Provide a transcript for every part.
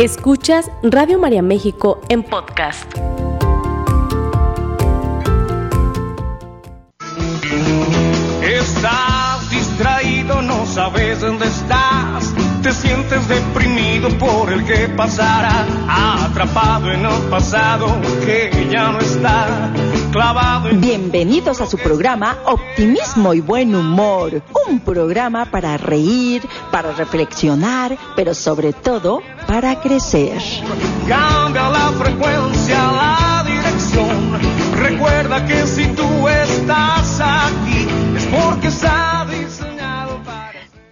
Escuchas Radio María México en podcast. Estás distraído, no sabes dónde. Te sientes deprimido por el que pasará, atrapado en el pasado que ya no está. Clavado en... Bienvenidos a su programa Optimismo y Buen Humor, un programa para reír, para reflexionar, pero sobre todo para crecer. Cambia la frecuencia, la dirección. Recuerda que si tú estás aquí es porque para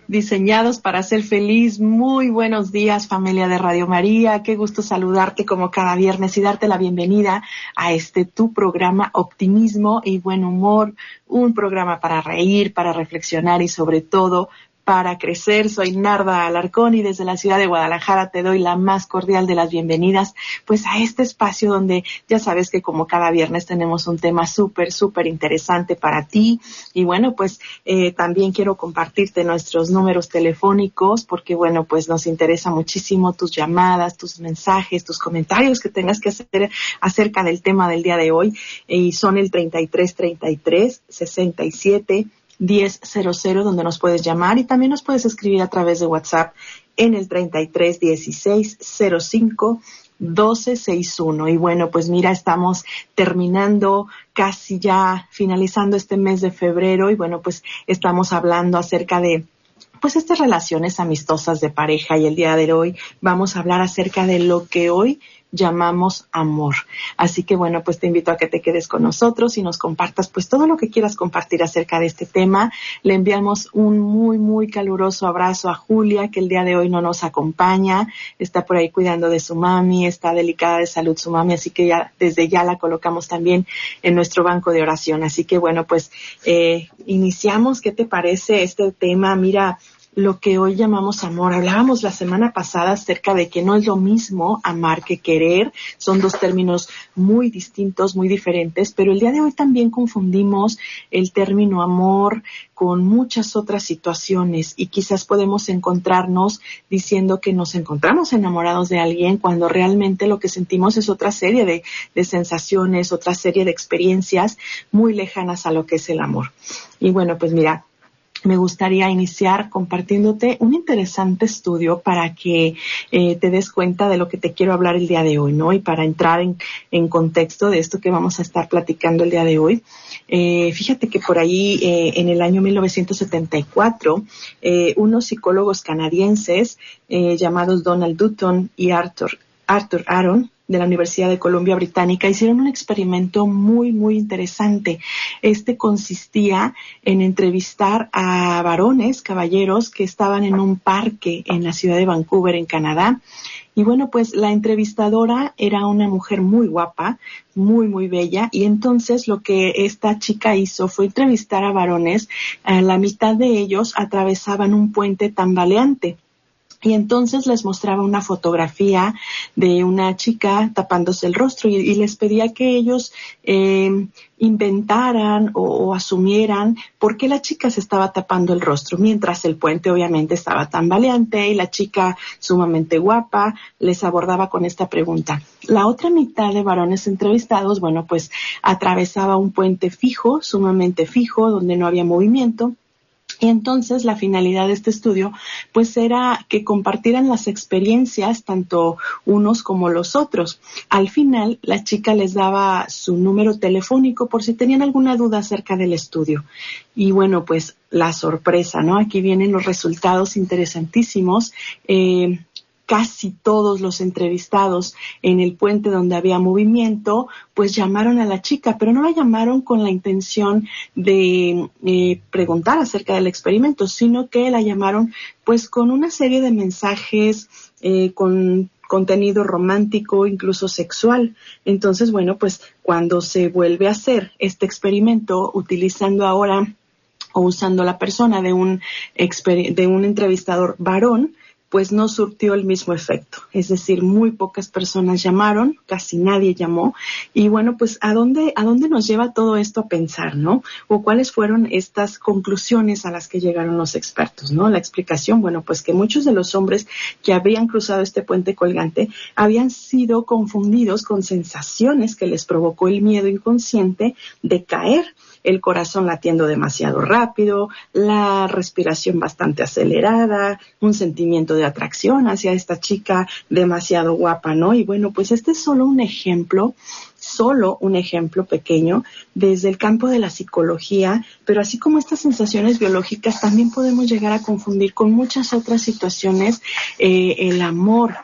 diseñados para ser feliz. Muy buenos días familia de Radio María. Qué gusto saludarte como cada viernes y darte la bienvenida a este tu programa Optimismo y Buen Humor. Un programa para reír, para reflexionar y sobre todo para crecer. Soy Narda Alarcón y desde la ciudad de Guadalajara te doy la más cordial de las bienvenidas pues a este espacio donde ya sabes que como cada viernes tenemos un tema súper, súper interesante para ti. Y bueno, pues eh, también quiero compartirte nuestros números telefónicos porque bueno, pues nos interesa muchísimo tus llamadas, tus mensajes, tus comentarios que tengas que hacer acerca del tema del día de hoy. Y son el 33 33 67 1000 donde nos puedes llamar. Y también nos puedes escribir a través de WhatsApp en el 33 16 05 1261. Y bueno, pues mira, estamos terminando casi ya finalizando este mes de febrero. Y bueno, pues estamos hablando acerca de pues estas relaciones amistosas de pareja. Y el día de hoy vamos a hablar acerca de lo que hoy llamamos amor. Así que bueno, pues te invito a que te quedes con nosotros y nos compartas pues todo lo que quieras compartir acerca de este tema. Le enviamos un muy, muy caluroso abrazo a Julia, que el día de hoy no nos acompaña. Está por ahí cuidando de su mami, está delicada de salud su mami, así que ya desde ya la colocamos también en nuestro banco de oración. Así que bueno, pues eh, iniciamos. ¿Qué te parece este tema? Mira, lo que hoy llamamos amor. Hablábamos la semana pasada acerca de que no es lo mismo amar que querer, son dos términos muy distintos, muy diferentes, pero el día de hoy también confundimos el término amor con muchas otras situaciones y quizás podemos encontrarnos diciendo que nos encontramos enamorados de alguien cuando realmente lo que sentimos es otra serie de, de sensaciones, otra serie de experiencias muy lejanas a lo que es el amor. Y bueno, pues mira, me gustaría iniciar compartiéndote un interesante estudio para que eh, te des cuenta de lo que te quiero hablar el día de hoy, ¿no? Y para entrar en, contexto de esto que vamos a estar platicando el día de hoy. Eh, fíjate que por ahí, eh, en el año 1974, eh, unos psicólogos canadienses llamados Donald Dutton y Arthur, Arthur Aaron de la Universidad de Columbia Británica hicieron un experimento muy, muy interesante. Este consistía en entrevistar a varones, caballeros, que estaban en un parque en la ciudad de Vancouver, en Canadá. Y bueno, pues la entrevistadora era una mujer muy guapa, muy, muy bella. Y entonces lo que esta chica hizo fue entrevistar a varones. A la mitad de ellos atravesaban un puente tambaleante y entonces les mostraba una fotografía de una chica tapándose el rostro y, les pedía que ellos eh, inventaran o, asumieran por qué la chica se estaba tapando el rostro, mientras el puente obviamente estaba tambaleante y la chica sumamente guapa les abordaba con esta pregunta. La otra mitad de varones entrevistados, bueno, pues atravesaba un puente fijo, sumamente fijo, donde no había movimiento y entonces la finalidad de este estudio pues era que compartieran las experiencias tanto unos como los otros. Al final la chica les daba su número telefónico por si tenían alguna duda acerca del estudio. Y bueno, pues la sorpresa, ¿no? Aquí vienen los resultados interesantísimos. Eh, casi todos los entrevistados en el puente donde había movimiento, pues llamaron a la chica, pero no la llamaron con la intención de eh, preguntar acerca del experimento, sino que la llamaron pues con una serie de mensajes, eh, con contenido romántico, incluso sexual. Entonces, bueno, pues cuando se vuelve a hacer este experimento utilizando ahora o usando la persona de un, de un entrevistador varón, pues no surtió el mismo efecto. Es decir, muy pocas personas llamaron, casi nadie llamó. Y bueno, pues ¿a dónde, a dónde nos lleva todo esto a pensar, no? O cuáles fueron estas conclusiones a las que llegaron los expertos, ¿no? La explicación, bueno, pues que muchos de los hombres que habían cruzado este puente colgante habían sido confundidos con sensaciones que les provocó el miedo inconsciente de caer el corazón latiendo demasiado rápido, la respiración bastante acelerada, un sentimiento de atracción hacia esta chica demasiado guapa, ¿no? Y bueno, pues este es solo un ejemplo solo un ejemplo pequeño desde el campo de la psicología, pero así como estas sensaciones biológicas, también podemos llegar a confundir con muchas otras situaciones eh, el amor,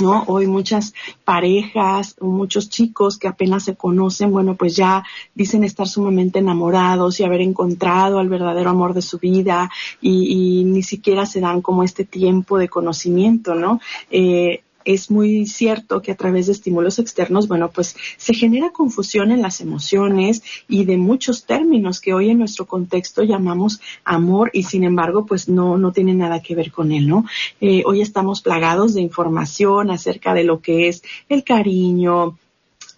¿no? Hoy muchas parejas muchos chicos que apenas se conocen, bueno, pues ya dicen estar sumamente enamorados y haber encontrado al verdadero amor de su vida y, y ni siquiera se dan como este tiempo de conocimiento, ¿no? Eh, es muy cierto que a través de estímulos externos, bueno, pues se genera confusión en las emociones y de muchos términos que hoy en nuestro contexto llamamos amor y sin embargo, pues no, no tiene nada que ver con él, ¿no? Eh, hoy estamos plagados de información acerca de lo que es el cariño,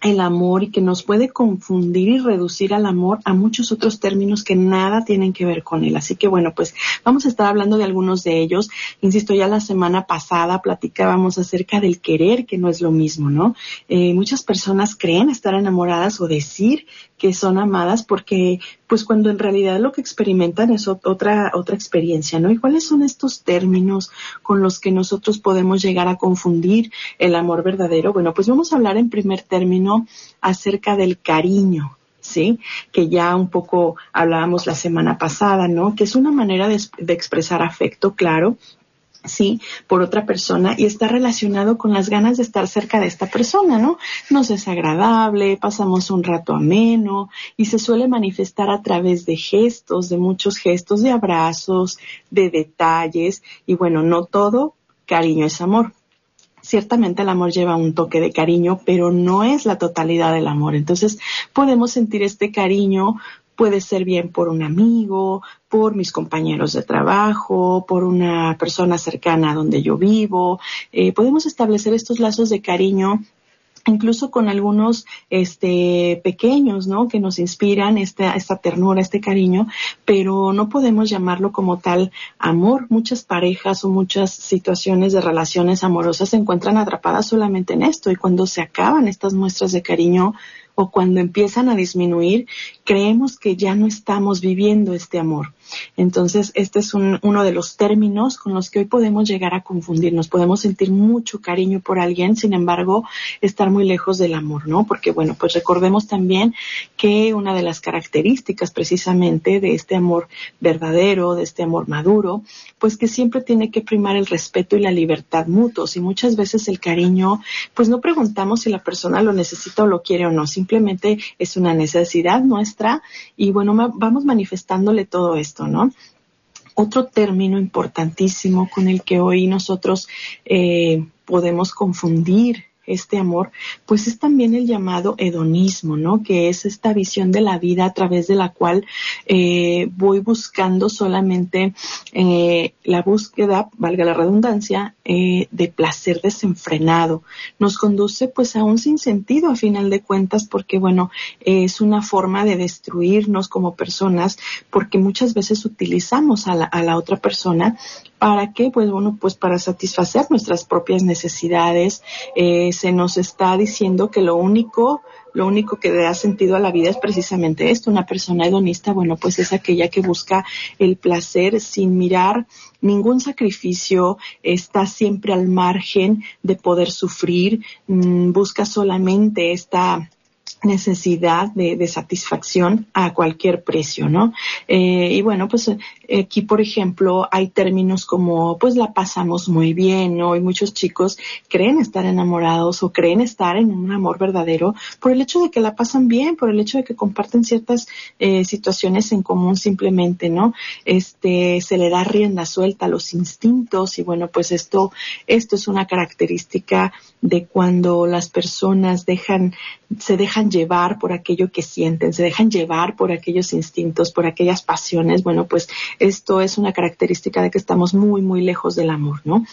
el amor y que nos puede confundir y reducir al amor a muchos otros términos que nada tienen que ver con él. Así que bueno, pues vamos a estar hablando de algunos de ellos. Insisto, ya la semana pasada platicábamos acerca del querer, que no es lo mismo, ¿no? Eh, muchas personas creen estar enamoradas o decir que son amadas porque pues cuando en realidad lo que experimentan es otra otra experiencia, ¿no? ¿Y cuáles son estos términos con los que nosotros podemos llegar a confundir el amor verdadero? Bueno, pues vamos a hablar en primer término acerca del cariño, ¿sí? Que ya un poco hablábamos la semana pasada, ¿no? Que es una manera de, de, expresar afecto, claro, sí, por otra persona y está relacionado con las ganas de estar cerca de esta persona, ¿no? Nos es agradable, pasamos un rato ameno y se suele manifestar a través de gestos, de muchos gestos, de abrazos, de detalles y bueno, no todo cariño es amor. Ciertamente el amor lleva un toque de cariño, pero no es la totalidad del amor. Entonces podemos sentir este cariño Puede ser bien por un amigo, por mis compañeros de trabajo, por una persona cercana a donde yo vivo. Eh, podemos establecer estos lazos de cariño incluso con algunos este pequeños, ¿no? que nos inspiran esta esta ternura, este cariño, pero no podemos llamarlo como tal amor. Muchas parejas o muchas situaciones de relaciones amorosas se encuentran atrapadas solamente en esto y cuando se acaban estas muestras de cariño o cuando empiezan a disminuir, creemos que ya no estamos viviendo este amor. Entonces, este es un, uno de los términos con los que hoy podemos llegar a confundirnos. Podemos sentir mucho cariño por alguien, sin embargo, estar muy lejos del amor, ¿no? Porque, bueno, pues recordemos también que una de las características precisamente de este amor verdadero, de este amor maduro, pues que siempre tiene que primar el respeto y la libertad mutuos. Y muchas veces el cariño, pues no preguntamos si la persona lo necesita o lo quiere o no, simplemente es una necesidad nuestra y bueno, vamos manifestándole todo esto, Otro término importantísimo con el que hoy nosotros eh, podemos confundir este amor, pues es también el llamado hedonismo, ¿no? Que es esta visión de la vida a través de la cual eh, voy buscando solamente eh, la búsqueda, valga la redundancia, eh, de placer desenfrenado. Nos conduce pues a un sinsentido a final de cuentas porque bueno, es una forma de destruirnos como personas porque muchas veces utilizamos a la, a la otra persona ¿Para qué? Pues bueno, pues para satisfacer nuestras propias necesidades. Eh, se nos está diciendo que lo único, lo único que da sentido a la vida es precisamente esto. Una persona hedonista, bueno, pues es aquella que busca el placer sin mirar ningún sacrificio, está siempre al margen de poder sufrir, mmm, busca solamente esta necesidad de, satisfacción a cualquier precio, ¿no? Eh, y bueno, pues aquí, por ejemplo, hay términos como, pues la pasamos muy bien, ¿no? Y muchos chicos creen estar enamorados o creen estar en un amor verdadero por el hecho de que la pasan bien, por el hecho de que comparten ciertas eh, situaciones en común simplemente, ¿no? Este, se le da rienda suelta a los instintos y bueno, pues esto, esto es una característica de cuando las personas dejan, se dejan llevar por aquello que sienten, se dejan llevar por aquellos instintos, por aquellas pasiones, bueno, pues esto es una característica de que estamos muy, muy lejos del amor, ¿no?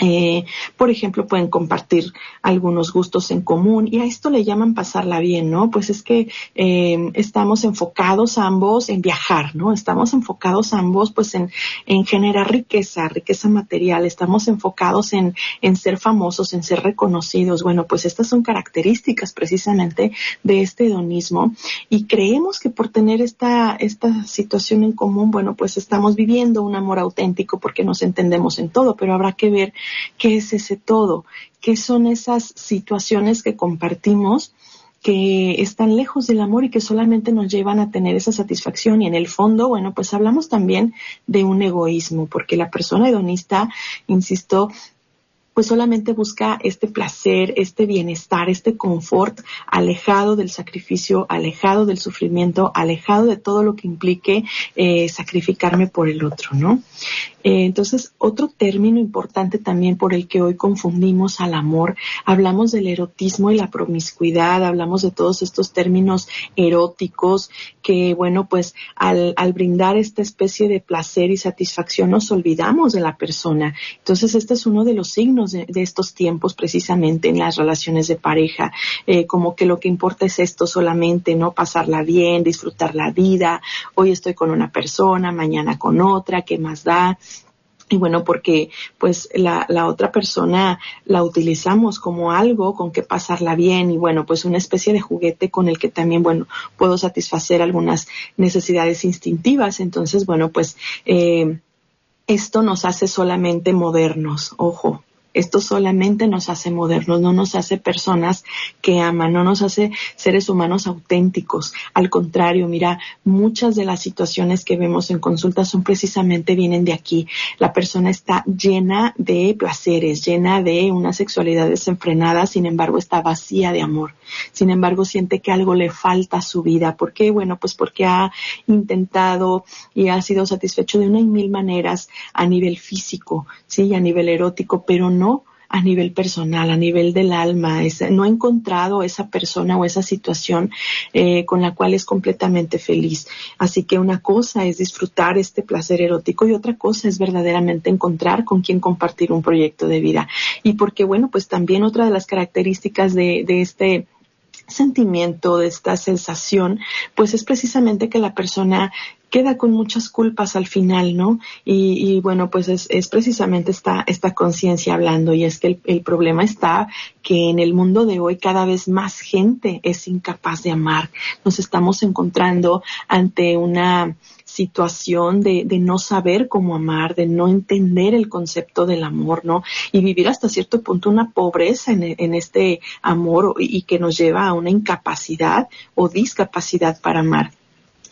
Eh, por ejemplo, pueden compartir algunos gustos en común y a esto le llaman pasarla bien, ¿no? Pues es que eh, estamos enfocados ambos en viajar, ¿no? Estamos enfocados ambos pues en, en generar riqueza, riqueza material, estamos enfocados en, en ser famosos, en ser reconocidos. Bueno, pues estas son características precisamente de este hedonismo y creemos que por tener esta, esta situación en común, bueno, pues estamos viviendo un amor auténtico porque nos entendemos en todo, pero habrá que ver qué es ese todo, qué son esas situaciones que compartimos que están lejos del amor y que solamente nos llevan a tener esa satisfacción. Y en el fondo, bueno, pues hablamos también de un egoísmo, porque la persona hedonista, insisto, pues solamente busca este placer, este bienestar, este confort, alejado del sacrificio, alejado del sufrimiento, alejado de todo lo que implique eh, sacrificarme por el otro, ¿no? Eh, entonces, otro término importante también por el que hoy confundimos al amor, hablamos del erotismo y la promiscuidad, hablamos de todos estos términos eróticos que, bueno, pues al, al brindar esta especie de placer y satisfacción nos olvidamos de la persona. Entonces, este es uno de los signos de, estos tiempos precisamente en las relaciones de pareja, eh, como que lo que importa es esto solamente, ¿no? Pasarla bien, disfrutar la vida, hoy estoy con una persona, mañana con otra, ¿qué más da? y bueno, porque pues la, otra persona la utilizamos como algo con que pasarla bien y bueno, pues una especie de juguete con el que también, bueno, puedo satisfacer algunas necesidades instintivas. Entonces, bueno, pues eh, esto nos hace solamente modernos, ojo, esto solamente nos hace modernos, no nos hace personas que aman, no nos hace seres humanos auténticos. Al contrario, mira, muchas de las situaciones que vemos en consulta son precisamente vienen de aquí. La persona está llena de placeres, llena de una sexualidad desenfrenada, sin embargo está vacía de amor. Sin embargo, siente que algo le falta a su vida. ¿Por qué? Bueno, pues porque ha intentado y ha sido satisfecho de una y mil maneras a nivel físico, sí, a nivel erótico, pero no a nivel personal, a nivel del alma. no ha encontrado esa persona o esa situación eh, con la cual es completamente feliz. Así que una cosa es disfrutar este placer erótico y otra cosa es verdaderamente encontrar con quien compartir un proyecto de vida. Y porque, bueno, pues también otra de las características de, de este sentimiento, de esta sensación, pues es precisamente que la persona queda con muchas culpas al final, ¿no? Y, bueno, pues es, es, precisamente esta, esta conciencia hablando y es que el, el, problema está que en el mundo de hoy cada vez más gente es incapaz de amar. Nos estamos encontrando ante una situación de, de, no saber cómo amar, de no entender el concepto del amor, ¿no? Y vivir hasta cierto punto una pobreza en, en este amor y que nos lleva a una incapacidad o discapacidad para amar.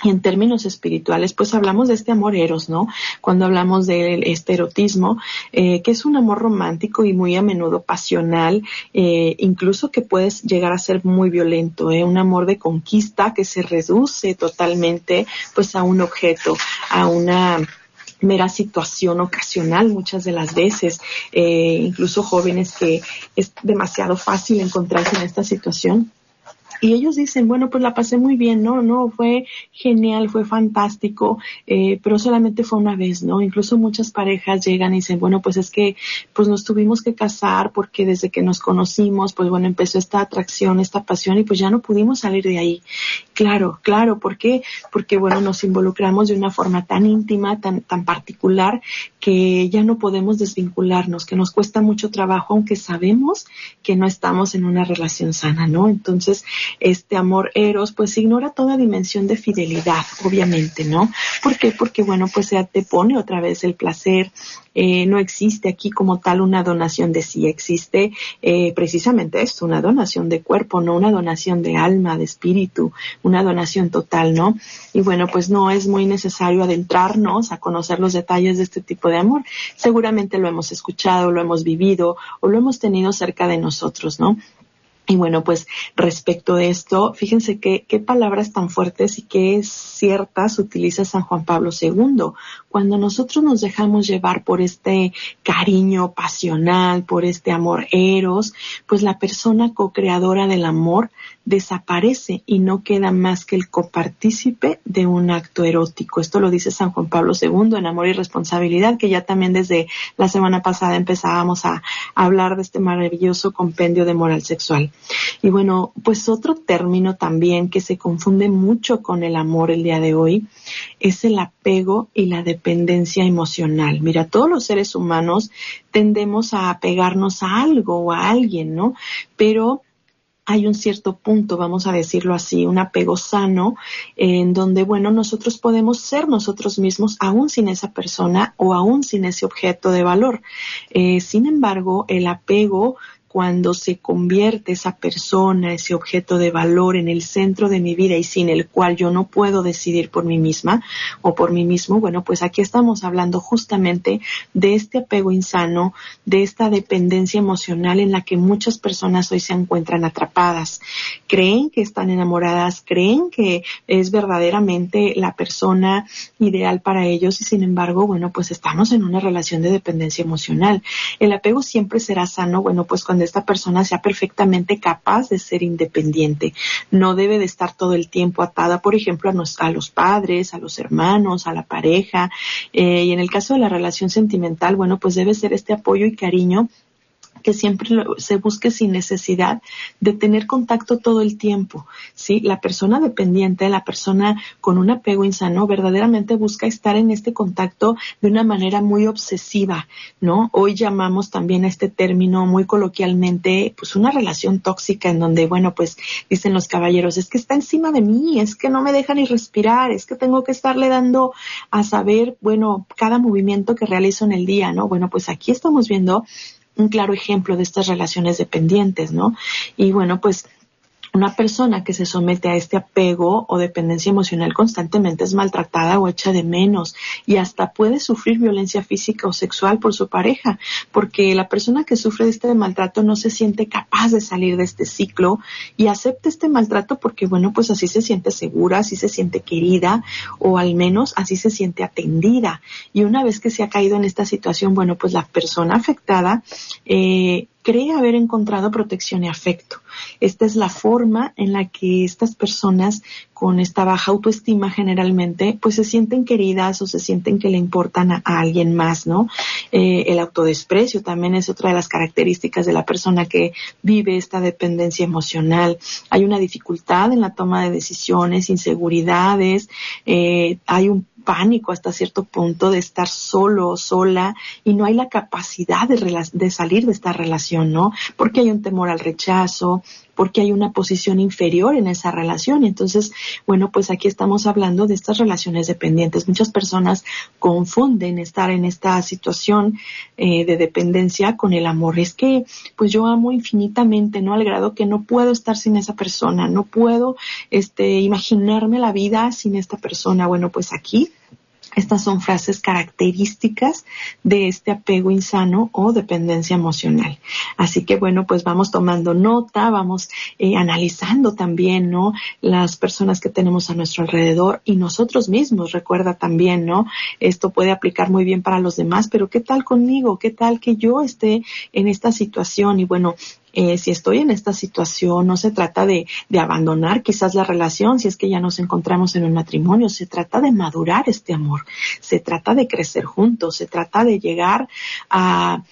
Y en términos espirituales, pues hablamos de este amor eros, ¿no? Cuando hablamos del este erotismo, eh, que es un amor romántico y muy a menudo pasional, eh, incluso que puede llegar a ser muy violento, ¿eh? Un amor de conquista que se reduce totalmente, pues, a un objeto, a una mera situación ocasional muchas de las veces, eh, incluso jóvenes que es demasiado fácil encontrarse en esta situación y ellos dicen, bueno, pues la pasé muy bien, no, no, fue genial, fue fantástico, eh, pero solamente fue una vez, ¿no? Incluso muchas parejas llegan y dicen, bueno, pues es que pues nos tuvimos que casar porque desde que nos conocimos, pues bueno, empezó esta atracción, esta pasión y pues ya no pudimos salir de ahí. Claro, claro, ¿por qué? Porque bueno, nos involucramos de una forma tan íntima, tan, tan particular, que ya no podemos desvincularnos, que nos cuesta mucho trabajo, aunque sabemos que no estamos en una relación sana, ¿no? Entonces, este amor eros, pues ignora toda dimensión de fidelidad, obviamente, ¿no? ¿Por qué? Porque, bueno, pues se te pone otra vez el placer, eh, no existe aquí como tal una donación de sí, existe eh, precisamente esto, una donación de cuerpo, no una donación de alma, de espíritu, una donación total, ¿no? Y bueno, pues no es muy necesario adentrarnos a conocer los detalles de este tipo de amor. Seguramente lo hemos escuchado, lo hemos vivido o lo hemos tenido cerca de nosotros, ¿no? Y bueno, pues respecto de esto, fíjense qué, qué palabras tan fuertes y qué ciertas utiliza San Juan Pablo II. Cuando nosotros nos dejamos llevar por este cariño pasional, por este amor eros, pues la persona co-creadora del amor desaparece y no queda más que el copartícipe de un acto erótico. Esto lo dice San Juan Pablo II en Amor y Responsabilidad, que ya también desde la semana pasada empezábamos a, hablar de este maravilloso compendio de moral sexual. Y bueno, pues otro término también que se confunde mucho con el amor el día de hoy es el apego y la dependencia emocional. Mira, todos los seres humanos tendemos a apegarnos a algo o a alguien, ¿no? Pero hay un cierto punto, vamos a decirlo así, un apego sano, en donde, bueno, nosotros podemos ser nosotros mismos aún sin esa persona o aún sin ese objeto de valor. Eh, sin embargo, el apego cuando se convierte esa persona, ese objeto de valor en el centro de mi vida y sin el cual yo no puedo decidir por mí misma o por mí mismo, bueno, pues aquí estamos hablando justamente de este apego insano, de esta dependencia emocional en la que muchas personas hoy se encuentran atrapadas. Creen que están enamoradas, creen que es verdaderamente la persona ideal para ellos y sin embargo, bueno, pues estamos en una relación de dependencia emocional. El apego siempre será sano, bueno, pues cuando esta persona sea perfectamente capaz de ser independiente. No debe de estar todo el tiempo atada, por ejemplo, a, los padres, a los hermanos, a la pareja. Eh, y en el caso de la relación sentimental, bueno, pues debe ser este apoyo y cariño que siempre se busque sin necesidad de tener contacto todo el tiempo. ¿sí? La persona dependiente, la persona con un apego insano, verdaderamente busca estar en este contacto de una manera muy obsesiva, ¿no? Hoy llamamos también a este término muy coloquialmente, pues una relación tóxica en donde, bueno, pues dicen los caballeros, es que está encima de mí, es que no me deja ni respirar, es que tengo que estarle dando a saber, bueno, cada movimiento que realizo en el día, ¿no? Bueno, pues aquí estamos viendo un claro ejemplo de estas relaciones dependientes, ¿no? Y bueno, pues una persona que se somete a este apego o dependencia emocional constantemente es maltratada o hecha de menos y hasta puede sufrir violencia física o sexual por su pareja, porque la persona que sufre de este maltrato no se siente capaz de salir de este ciclo y acepta este maltrato porque, bueno, pues así se siente segura, así se siente querida o al menos así se siente atendida. Y una vez que se ha caído en esta situación, bueno, pues la persona afectada eh, cree haber encontrado protección y afecto. Esta es la forma en la que estas personas con esta baja autoestima generalmente pues se sienten queridas o se sienten que le importan a, alguien más, ¿no? Eh, el autodesprecio también es otra de las características de la persona que vive esta dependencia emocional. Hay una dificultad en la toma de decisiones, inseguridades, eh, hay un pánico hasta cierto punto de estar solo o sola y no hay la capacidad de, de salir de esta relación, ¿no? Porque hay un temor al rechazo, porque hay una posición inferior en esa relación. Y entonces, bueno, pues aquí estamos hablando de estas relaciones dependientes. Muchas personas confunden estar en esta situación eh, de dependencia con el amor. Es que, pues yo amo infinitamente, ¿no? Al grado que no puedo estar sin esa persona, no puedo, este, imaginarme la vida sin esta persona. Bueno, pues aquí estas son frases características de este apego insano o dependencia emocional. Así que bueno, pues vamos tomando nota, vamos eh, analizando también, ¿no? Las personas que tenemos a nuestro alrededor y nosotros mismos. Recuerda también, ¿no? Esto puede aplicar muy bien para los demás, pero ¿qué tal conmigo? ¿Qué tal que yo esté en esta situación? Y bueno, eh, si estoy en esta situación, no se trata de, de abandonar quizás la relación si es que ya nos encontramos en un matrimonio, se trata de madurar este amor, se trata de crecer juntos, se trata de llegar a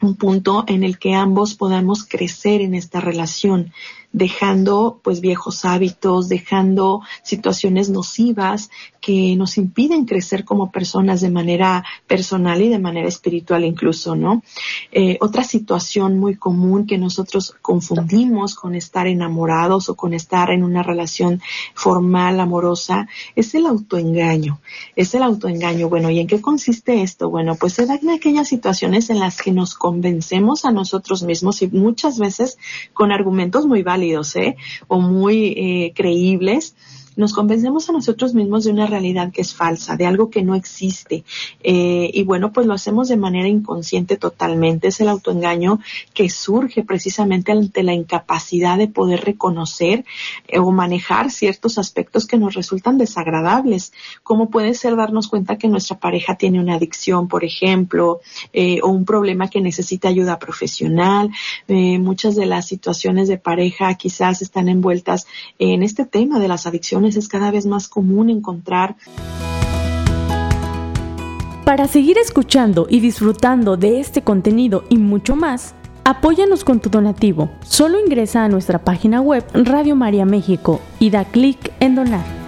un punto en el que ambos podamos crecer en esta relación dejando pues viejos hábitos, dejando situaciones nocivas que nos impiden crecer como personas de manera personal y de manera espiritual incluso, ¿no? Eh, otra situación muy común que nosotros confundimos con estar enamorados o con estar en una relación formal, amorosa, es el autoengaño. Es el autoengaño. Bueno, ¿y en qué consiste esto? Bueno, pues se dan aquellas situaciones en las que nos convencemos a nosotros mismos y muchas veces con argumentos muy válidos ¿eh? o muy eh, creíbles nos convencemos a nosotros mismos de una realidad que es falsa, de algo que no existe. Eh, y bueno, pues lo hacemos de manera inconsciente totalmente. Es el autoengaño que surge precisamente ante la incapacidad de poder reconocer eh, o manejar ciertos aspectos que nos resultan desagradables, como puede ser darnos cuenta que nuestra pareja tiene una adicción, por ejemplo, eh, o un problema que necesita ayuda profesional. muchas de las situaciones de pareja quizás están envueltas en este tema de las adicciones. Es cada vez más común encontrar. Para seguir escuchando y disfrutando de este contenido y mucho más, apóyanos con tu donativo. Solo ingresa a nuestra página web Radio María México y da clic en donar.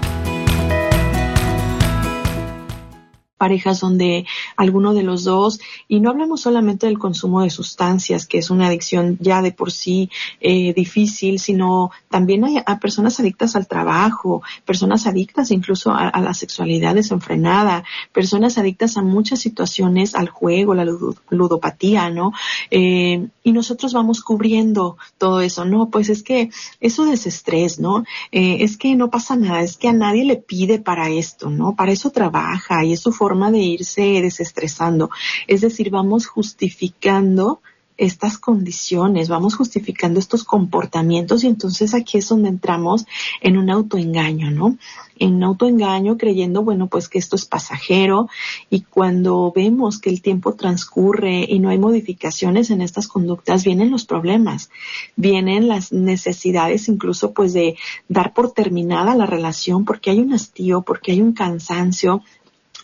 Parejas donde alguno de los dos, y no hablamos solamente del consumo de sustancias, que es una adicción ya de por sí eh, difícil, sino también hay a personas adictas al trabajo, personas adictas incluso a, la sexualidad desenfrenada, personas adictas a muchas situaciones, al juego, la ludopatía, ¿no? Eh, y nosotros vamos cubriendo todo eso, ¿no? Pues es que eso es estrés, ¿no? Eh, es que no pasa nada, es que a nadie le pide para esto, ¿no? Para eso trabaja y es su forma de irse desestresando. Es decir, vamos justificando estas condiciones, vamos justificando estos comportamientos y entonces aquí es donde entramos en un autoengaño, ¿no? En un autoengaño creyendo, bueno, pues que esto es pasajero y cuando vemos que el tiempo transcurre y no hay modificaciones en estas conductas, vienen los problemas, vienen las necesidades incluso pues de dar por terminada la relación porque hay un hastío, porque hay un cansancio,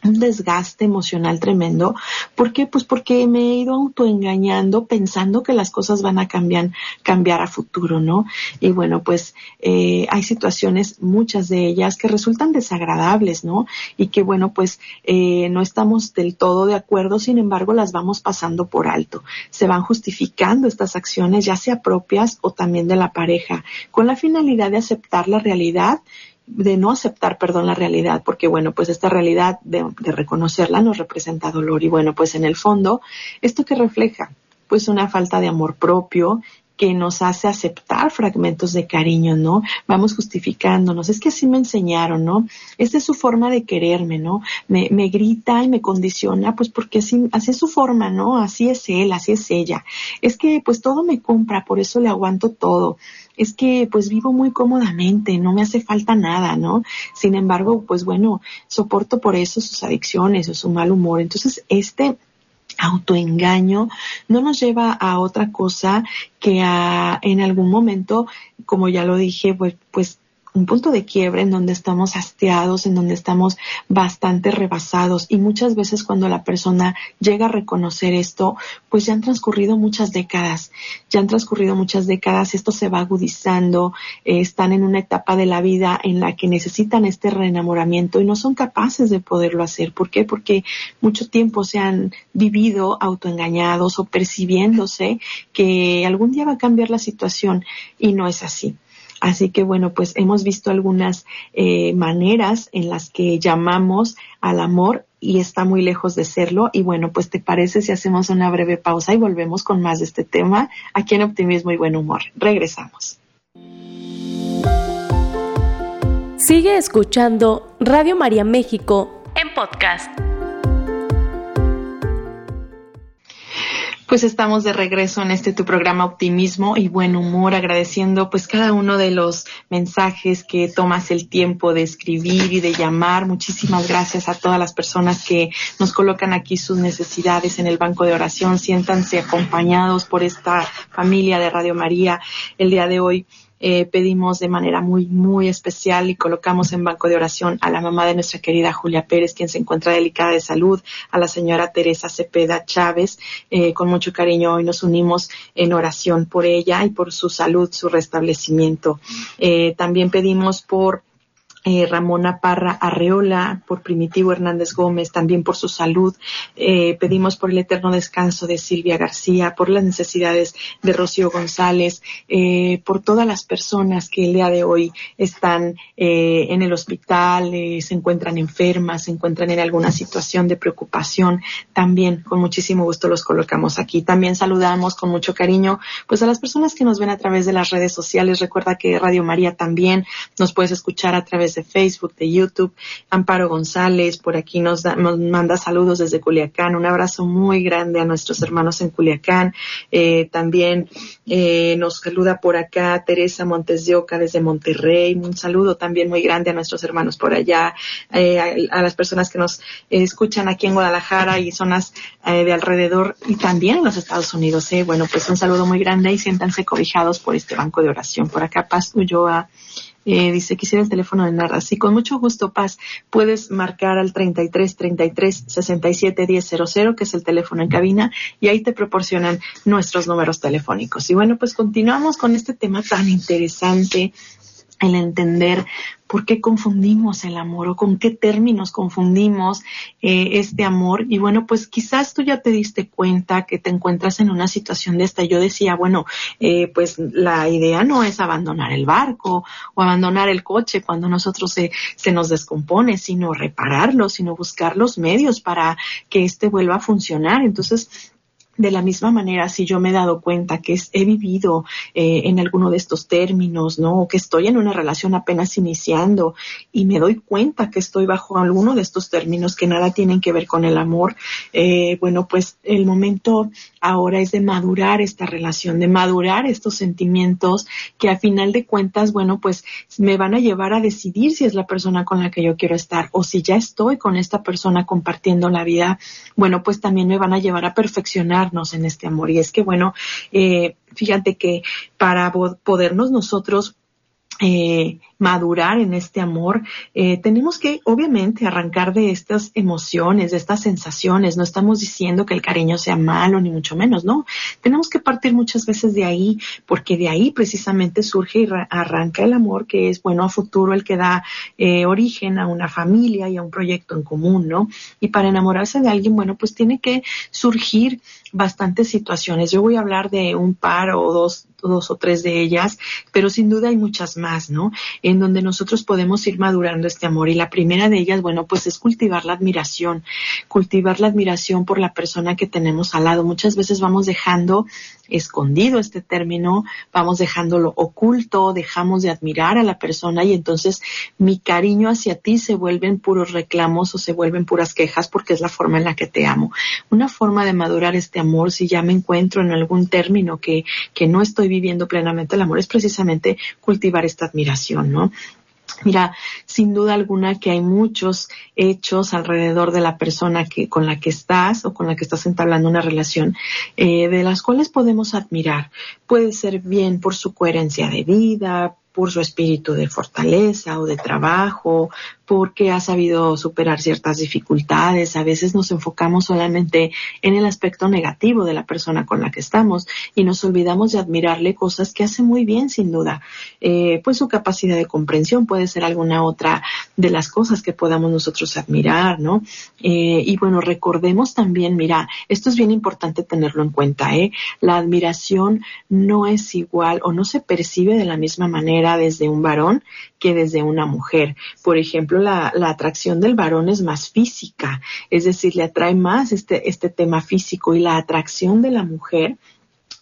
un desgaste emocional tremendo. ¿Por qué? Pues porque me he ido autoengañando pensando que las cosas van a cambiar, cambiar a futuro, ¿no? Y bueno, pues eh, hay situaciones, muchas de ellas, que resultan desagradables, ¿no? Y que bueno, pues eh, no estamos del todo de acuerdo, sin embargo, las vamos pasando por alto. Se van justificando estas acciones, ya sea propias o también de la pareja, con la finalidad de aceptar la realidad de no aceptar, perdón, la realidad, porque bueno, pues esta realidad de, reconocerla nos representa dolor y bueno, pues en el fondo, ¿esto que refleja? Pues una falta de amor propio que nos hace aceptar fragmentos de cariño, ¿no? Vamos justificándonos. Es que así me enseñaron, ¿no? Esta es su forma de quererme, ¿no? Me, me grita y me condiciona, pues porque así es su forma, ¿no? Así es él, así es ella. Es que pues todo me compra, por eso le aguanto todo es que pues vivo muy cómodamente, no me hace falta nada, ¿no? Sin embargo, pues bueno, soporto por eso sus adicciones o su mal humor. Entonces, este autoengaño no nos lleva a otra cosa que a en algún momento, como ya lo dije, pues, pues un punto de quiebre en donde estamos hastiados, en donde estamos bastante rebasados y muchas veces cuando la persona llega a reconocer esto, pues ya han transcurrido muchas décadas, ya han transcurrido muchas décadas, esto se va agudizando, eh, están en una etapa de la vida en la que necesitan este reenamoramiento y no son capaces de poderlo hacer. ¿Por qué? Porque mucho tiempo se han vivido autoengañados o percibiéndose que algún día va a cambiar la situación y no es así. Así que bueno, pues hemos visto algunas eh, maneras en las que llamamos al amor y está muy lejos de serlo. Y bueno, pues te parece si hacemos una breve pausa y volvemos con más de este tema aquí en Optimismo y Buen Humor. Regresamos. Sigue escuchando Radio María México en podcast. Pues estamos de regreso en este tu programa Optimismo y Buen Humor, agradeciendo pues cada uno de los mensajes que tomas el tiempo de escribir y de llamar. Muchísimas gracias a todas las personas que nos colocan aquí sus necesidades en el banco de oración. Siéntanse acompañados por esta familia de Radio María el día de hoy. Eh, pedimos de manera muy, muy especial y colocamos en banco de oración a la mamá de nuestra querida Julia Pérez, quien se encuentra delicada de salud, a la señora Teresa Cepeda Chávez. Eh, con mucho cariño hoy nos unimos en oración por ella y por su salud, su restablecimiento. Eh, también pedimos por eh, Ramona Parra Arreola, por Primitivo Hernández Gómez, también por su salud. Eh, pedimos por el eterno descanso de Silvia García, por las necesidades de Rocío González, eh, por todas las personas que el día de hoy están en el hospital, se encuentran enfermas, se encuentran en alguna situación de preocupación. También con muchísimo gusto los colocamos aquí. También saludamos con mucho cariño pues a las personas que nos ven a través de las redes sociales. Recuerda que Radio María también nos puedes escuchar a través de de Facebook, de YouTube. Amparo González, por aquí nos, manda saludos desde Culiacán. Un abrazo muy grande a nuestros hermanos en Culiacán. Eh, también eh, nos saluda por acá Teresa Montes de Oca desde Monterrey. Un saludo también muy grande a nuestros hermanos por allá, eh, a, las personas que nos escuchan aquí en Guadalajara y zonas de alrededor y también en los Estados Unidos. Bueno, pues un saludo muy grande y siéntanse cobijados por este banco de oración. Por acá Paz Ulloa eh, dice, quisiera el teléfono de Narra. Sí, con mucho gusto, Paz. Puedes marcar al 33 33 67 1000, que es el teléfono en cabina, y ahí te proporcionan nuestros números telefónicos. Y bueno, pues continuamos con este tema tan interesante el entender por qué confundimos el amor o con qué términos confundimos eh, este amor. Y bueno, pues quizás tú ya te diste cuenta que te encuentras en una situación de esta. Yo decía, bueno, eh, pues la idea no es abandonar el barco o abandonar el coche cuando nosotros se, se nos descompone, sino repararlo, sino buscar los medios para que éste vuelva a funcionar. Entonces, de la misma manera, si yo me he dado cuenta que he vivido eh, en alguno de estos términos, ¿no? O que estoy en una relación apenas iniciando y me doy cuenta que estoy bajo alguno de estos términos que nada tienen que ver con el amor, eh, bueno, pues el momento ahora es de madurar esta relación, de madurar estos sentimientos que a final de cuentas, bueno, pues me van a llevar a decidir si es la persona con la que yo quiero estar o si ya estoy con esta persona compartiendo la vida, bueno, pues también me van a llevar a perfeccionar en este amor. Y es que, bueno, eh, fíjate que para podernos nosotros eh, madurar en este amor, eh, tenemos que obviamente arrancar de estas emociones, de estas sensaciones. No estamos diciendo que el cariño sea malo, ni mucho menos, ¿no? Tenemos que partir muchas veces de ahí, porque de ahí precisamente surge y arranca el amor, que es, bueno, a futuro el que da eh, origen a una familia y a un proyecto en común, ¿no? Y para enamorarse de alguien, bueno, pues tiene que surgir bastantes situaciones. Yo voy a hablar de un par o dos, dos o tres de ellas, pero sin duda hay muchas más, ¿no? en donde nosotros podemos ir madurando este amor. Y la primera de ellas, bueno, pues es cultivar la admiración, cultivar la admiración por la persona que tenemos al lado. Muchas veces vamos dejando escondido este término, vamos dejándolo oculto, dejamos de admirar a la persona y entonces mi cariño hacia ti se vuelven puros reclamos o se vuelven puras quejas porque es la forma en la que te amo. Una forma de madurar este amor, si ya me encuentro en algún término que, que no estoy viviendo plenamente el amor, es precisamente cultivar esta admiración, ¿no? Mira, sin duda alguna que hay muchos hechos alrededor de la persona que, con la que estás o con la que estás entablando una relación, eh, de las cuales podemos admirar. Puede ser bien por su coherencia de vida, por su espíritu de fortaleza o de trabajo, porque ha sabido superar ciertas dificultades. A veces nos enfocamos solamente en el aspecto negativo de la persona con la que estamos y nos olvidamos de admirarle cosas que hace muy bien, sin duda. Eh, pues su capacidad de comprensión puede ser alguna otra de las cosas que podamos nosotros admirar, ¿no? Eh, y bueno, recordemos también, mira, esto es bien importante tenerlo en cuenta, ¿eh? La admiración no es igual o no se percibe de la misma manera desde un varón que desde una mujer. Por ejemplo, la, la, atracción del varón es más física, es decir, le atrae más este, este tema físico y la atracción de la mujer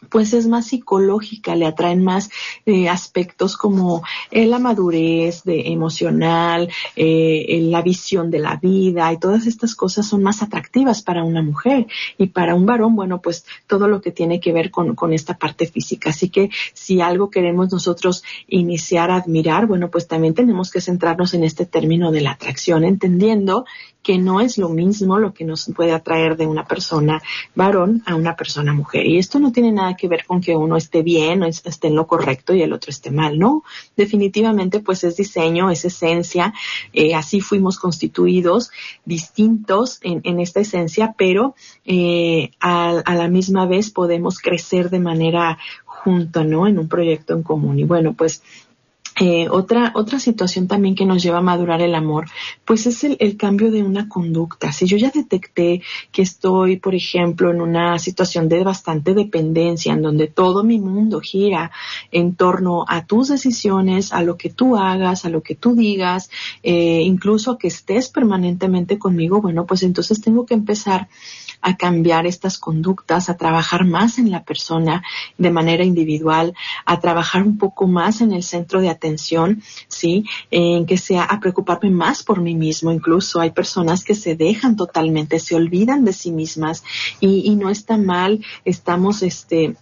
pues es más psicológica, le atraen más eh, aspectos como eh, la madurez de, emocional, eh, la visión de la vida y todas estas cosas son más atractivas para una mujer y para un varón, bueno, pues todo lo que tiene que ver con, con esta parte física. Así que si algo queremos nosotros iniciar a admirar, bueno, pues también tenemos que centrarnos en este término de la atracción, entendiendo que no es lo mismo lo que nos puede atraer de una persona varón a una persona mujer. Y esto no tiene nada que ver con que uno esté bien o esté en lo correcto y el otro esté mal, ¿no? Definitivamente pues es diseño, es esencia, eh, así fuimos constituidos, distintos en, esta esencia, pero eh, a, la misma vez podemos crecer de manera junta, ¿no? En un proyecto en común. Y bueno, pues eh, otra, otra situación también que nos lleva a madurar el amor, pues es el, el, cambio de una conducta. Si yo ya detecté que estoy, por ejemplo, en una situación de bastante dependencia, en donde todo mi mundo gira en torno a tus decisiones, a lo que tú hagas, a lo que tú digas, eh, incluso que estés permanentemente conmigo, bueno, pues entonces tengo que empezar a cambiar estas conductas, a trabajar más en la persona de manera individual, a trabajar un poco más en el centro de atención, ¿sí? En que sea a preocuparme más por mí mismo. Incluso hay personas que se dejan totalmente, se olvidan de sí mismas y, y no está mal, estamos, este,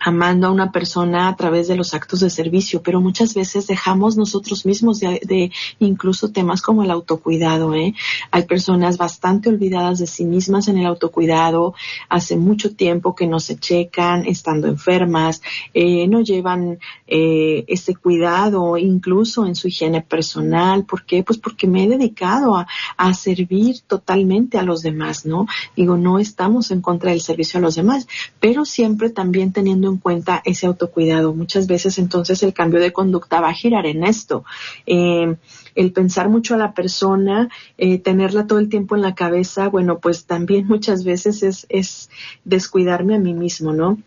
amando a una persona a través de los actos de servicio, pero muchas veces dejamos nosotros mismos de, incluso temas como el autocuidado. ¿eh? Hay personas bastante olvidadas de sí mismas en el autocuidado, hace mucho tiempo que no se checan, estando enfermas, eh, no llevan eh, ese cuidado incluso en su higiene personal. ¿Por qué? Pues porque me he dedicado a, a servir totalmente a los demás, ¿no? Digo, no estamos en contra del servicio a los demás, pero siempre también teniendo en cuenta ese autocuidado. Muchas veces entonces el cambio de conducta va a girar en esto. Eh, el pensar mucho a la persona, eh, tenerla todo el tiempo en la cabeza, bueno, pues también muchas veces es, es descuidarme a mí mismo, ¿no?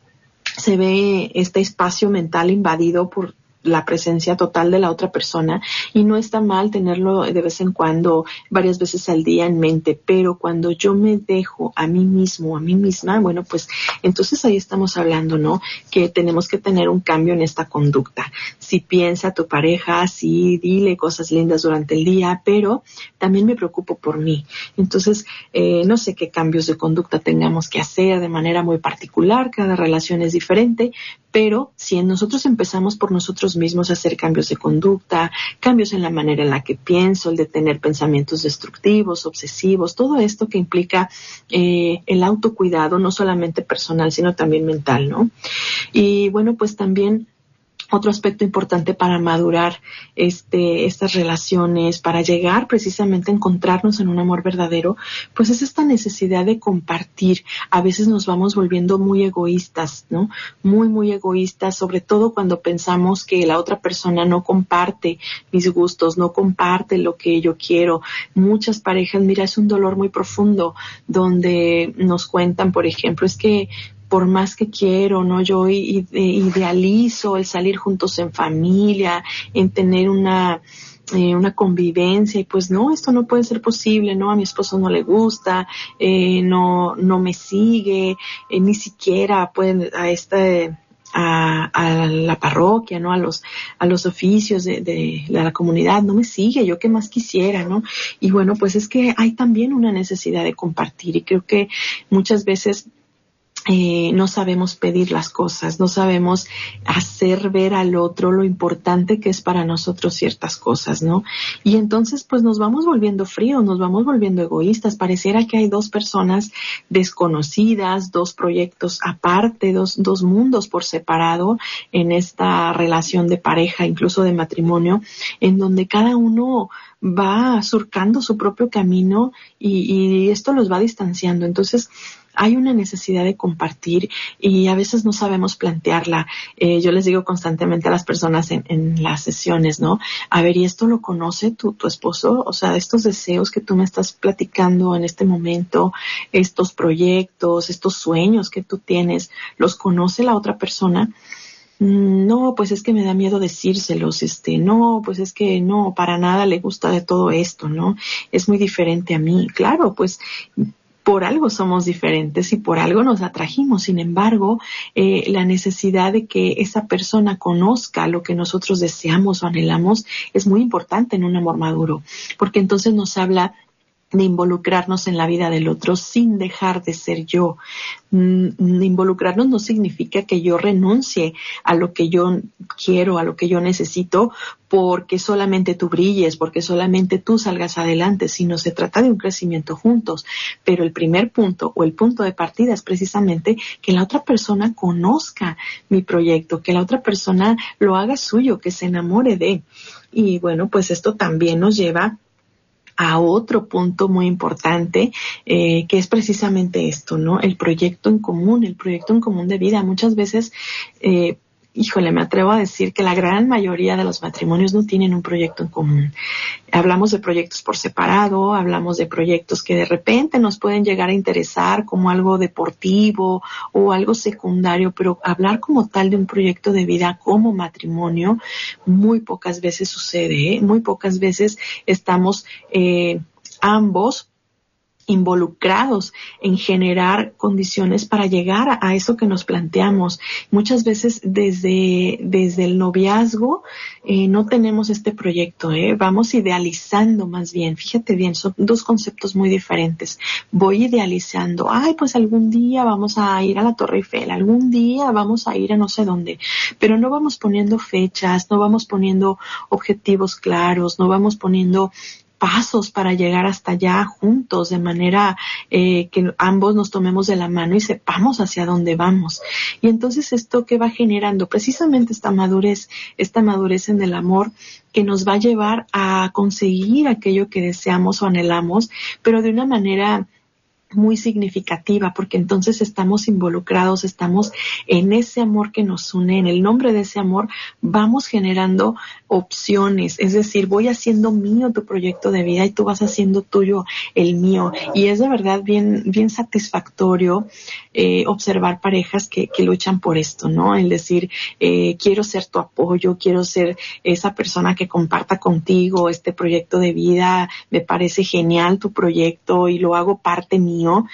se ve este espacio mental invadido por la presencia total de la otra persona y no está mal tenerlo de vez en cuando, varias veces al día en mente, pero cuando yo me dejo a mí mismo, a mí misma, bueno, pues entonces ahí estamos hablando, ¿no? Que tenemos que tener un cambio en esta conducta. Si piensa tu pareja, sí, dile cosas lindas durante el día, pero también me preocupo por mí. Entonces, eh, no sé qué cambios de conducta tengamos que hacer de manera muy particular, cada relación es diferente, pero si nosotros empezamos por nosotros mismos hacer cambios de conducta, cambios en la manera en la que pienso, el de tener pensamientos destructivos, obsesivos, todo esto que implica eh, el autocuidado, no solamente personal, sino también mental, ¿no? Y bueno, pues también otro aspecto importante para madurar este, estas relaciones, para llegar precisamente a encontrarnos en un amor verdadero, pues es esta necesidad de compartir. A veces nos vamos volviendo muy egoístas, ¿no? Muy, muy egoístas, sobre todo cuando pensamos que la otra persona no comparte mis gustos, no comparte lo que yo quiero. Muchas parejas, mira, es un dolor muy profundo donde nos cuentan, por ejemplo, es que por más que quiero, ¿no? Yo idealizo el salir juntos en familia, en tener una, eh, una convivencia y pues no, esto no puede ser posible, ¿no? A mi esposo no le gusta, eh, no, no me sigue, eh, ni siquiera pueden a esta a, a, la parroquia, ¿no? A los, a los oficios de, de, la comunidad, no me sigue, yo qué más quisiera, ¿no? Y bueno, pues es que hay también una necesidad de compartir y creo que muchas veces eh, no sabemos pedir las cosas, no sabemos hacer ver al otro lo importante que es para nosotros ciertas cosas, ¿no? Y entonces pues nos vamos volviendo fríos, nos vamos volviendo egoístas. Pareciera que hay dos personas desconocidas, dos proyectos aparte, dos, dos mundos por separado en esta relación de pareja, incluso de matrimonio, en donde cada uno va surcando su propio camino y, y esto los va distanciando. Entonces, hay una necesidad de compartir y a veces no sabemos plantearla. Eh, yo les digo constantemente a las personas en, en, las sesiones, ¿no? A ver, ¿y esto lo conoce tu, tu esposo? O sea, estos deseos que tú me estás platicando en este momento, estos proyectos, estos sueños que tú tienes, ¿los conoce la otra persona? Mm, no, pues es que me da miedo decírselos, este, no, pues es que no, para nada le gusta de todo esto, ¿no? Es muy diferente a mí. Claro, pues por algo somos diferentes y por algo nos atrajimos. Sin embargo, eh, la necesidad de que esa persona conozca lo que nosotros deseamos o anhelamos es muy importante en un amor maduro, porque entonces nos habla de involucrarnos en la vida del otro sin dejar de ser yo. Mm, involucrarnos no significa que yo renuncie a lo que yo quiero, a lo que yo necesito, porque solamente tú brilles, porque solamente tú salgas adelante, sino se trata de un crecimiento juntos. Pero el primer punto o el punto de partida es precisamente que la otra persona conozca mi proyecto, que la otra persona lo haga suyo, que se enamore de. Y bueno, pues esto también nos lleva a otro punto muy importante, eh, que es precisamente esto, ¿no? El proyecto en común, el proyecto en común de vida. Muchas veces eh, híjole, me atrevo a decir que la gran mayoría de los matrimonios no tienen un proyecto en común. Hablamos de proyectos por separado, hablamos de proyectos que de repente nos pueden llegar a interesar como algo deportivo o algo secundario, pero hablar como tal de un proyecto de vida como matrimonio muy pocas veces sucede, ¿eh? muy pocas veces estamos eh, ambos involucrados en generar condiciones para llegar a, eso que nos planteamos. Muchas veces desde, desde el noviazgo eh, no tenemos este proyecto, ¿eh? vamos idealizando más bien. Fíjate bien, son dos conceptos muy diferentes. Voy idealizando, ay, pues algún día vamos a ir a la Torre Eiffel, algún día vamos a ir a no sé dónde, pero no vamos poniendo fechas, no vamos poniendo objetivos claros, no vamos poniendo pasos para llegar hasta allá juntos, de manera eh, que ambos nos tomemos de la mano y sepamos hacia dónde vamos. Y entonces esto que va generando precisamente esta madurez, esta madurez en el amor que nos va a llevar a conseguir aquello que deseamos o anhelamos, pero de una manera muy significativa porque entonces estamos involucrados, estamos en ese amor que nos une, en el nombre de ese amor vamos generando opciones, es decir, voy haciendo mío tu proyecto de vida y tú vas haciendo tuyo el mío. Y es de verdad bien, bien satisfactorio eh, observar parejas que, que, luchan por esto, ¿no? El decir, eh, quiero ser tu apoyo, quiero ser esa persona que comparta contigo este proyecto de vida, me parece genial tu proyecto y lo hago parte mío.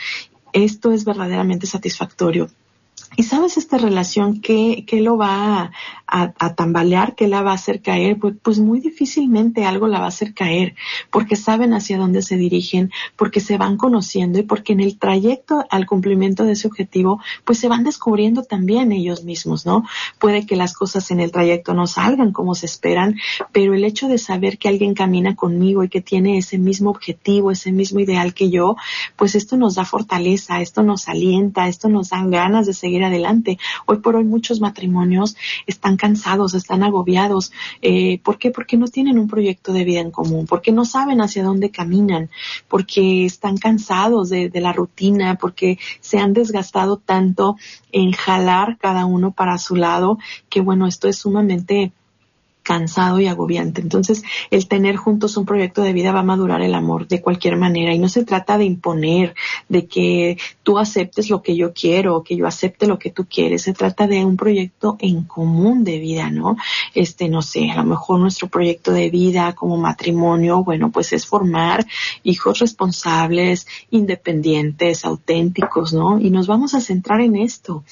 Esto es verdaderamente satisfactorio. Y sabes esta relación, ¿qué, qué lo va a, tambalear? ¿Qué la va a hacer caer? Pues, pues, muy difícilmente algo la va a hacer caer, porque saben hacia dónde se dirigen, porque se van conociendo y porque en el trayecto al cumplimiento de ese objetivo, pues se van descubriendo también ellos mismos, ¿no? Puede que las cosas en el trayecto no salgan como se esperan, pero el hecho de saber que alguien camina conmigo y que tiene ese mismo objetivo, ese mismo ideal que yo, pues esto nos da fortaleza, esto nos alienta, esto nos da ganas de seguir adelante. Hoy por hoy muchos matrimonios están cansados, están agobiados. Eh, ¿Por qué? Porque no tienen un proyecto de vida en común, porque no saben hacia dónde caminan, porque están cansados de, de la rutina, porque se han desgastado tanto en jalar cada uno para su lado, que bueno, esto es sumamente cansado y agobiante. Entonces, el tener juntos un proyecto de vida va a madurar el amor de cualquier manera. Y no se trata de imponer, de que tú aceptes lo que yo quiero o que yo acepte lo que tú quieres. Se trata de un proyecto en común de vida, ¿no? Este, no sé, a lo mejor nuestro proyecto de vida como matrimonio, bueno, pues es formar hijos responsables, independientes, auténticos, ¿no? Y nos vamos a centrar en esto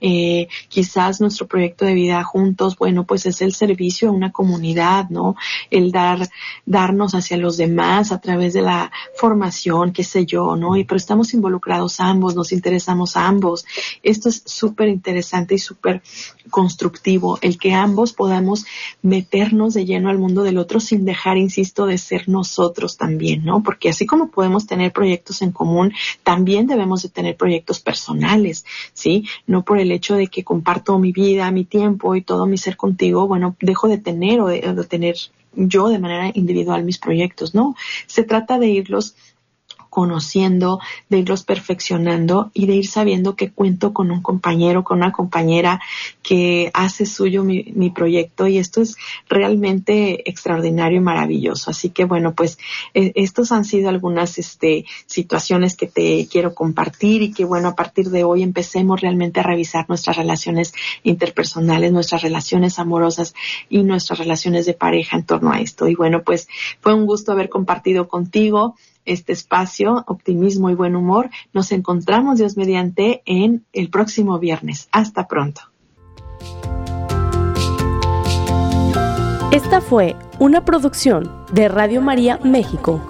eh, quizás nuestro proyecto de vida juntos, bueno, pues es el servicio a una comunidad, ¿no? El dar, darnos hacia los demás a través de la formación, qué sé yo, ¿no? Y pero estamos involucrados ambos, nos interesamos ambos. Esto es súper interesante y súper constructivo, el que ambos podamos meternos de lleno al mundo del otro sin dejar, insisto, de ser nosotros también, ¿no? Porque así como podemos tener proyectos en común, también debemos de tener proyectos personales, ¿sí? No por el hecho de que comparto mi vida, mi tiempo y todo mi ser contigo, bueno, dejo de tener o de, de tener yo de manera individual mis proyectos, ¿no? Se trata de irlos conociendo, de irlos perfeccionando y de ir sabiendo que cuento con un compañero, con una compañera que hace suyo mi, proyecto y esto es realmente extraordinario y maravilloso. Así que bueno, pues eh, estos han sido algunas este, situaciones que te quiero compartir y que bueno, a partir de hoy empecemos realmente a revisar nuestras relaciones interpersonales, nuestras relaciones amorosas y nuestras relaciones de pareja en torno a esto. Y bueno, pues fue un gusto haber compartido contigo este espacio, optimismo y buen humor. Nos encontramos, Dios mediante, en el próximo viernes. Hasta pronto. Esta fue una producción de Radio María México.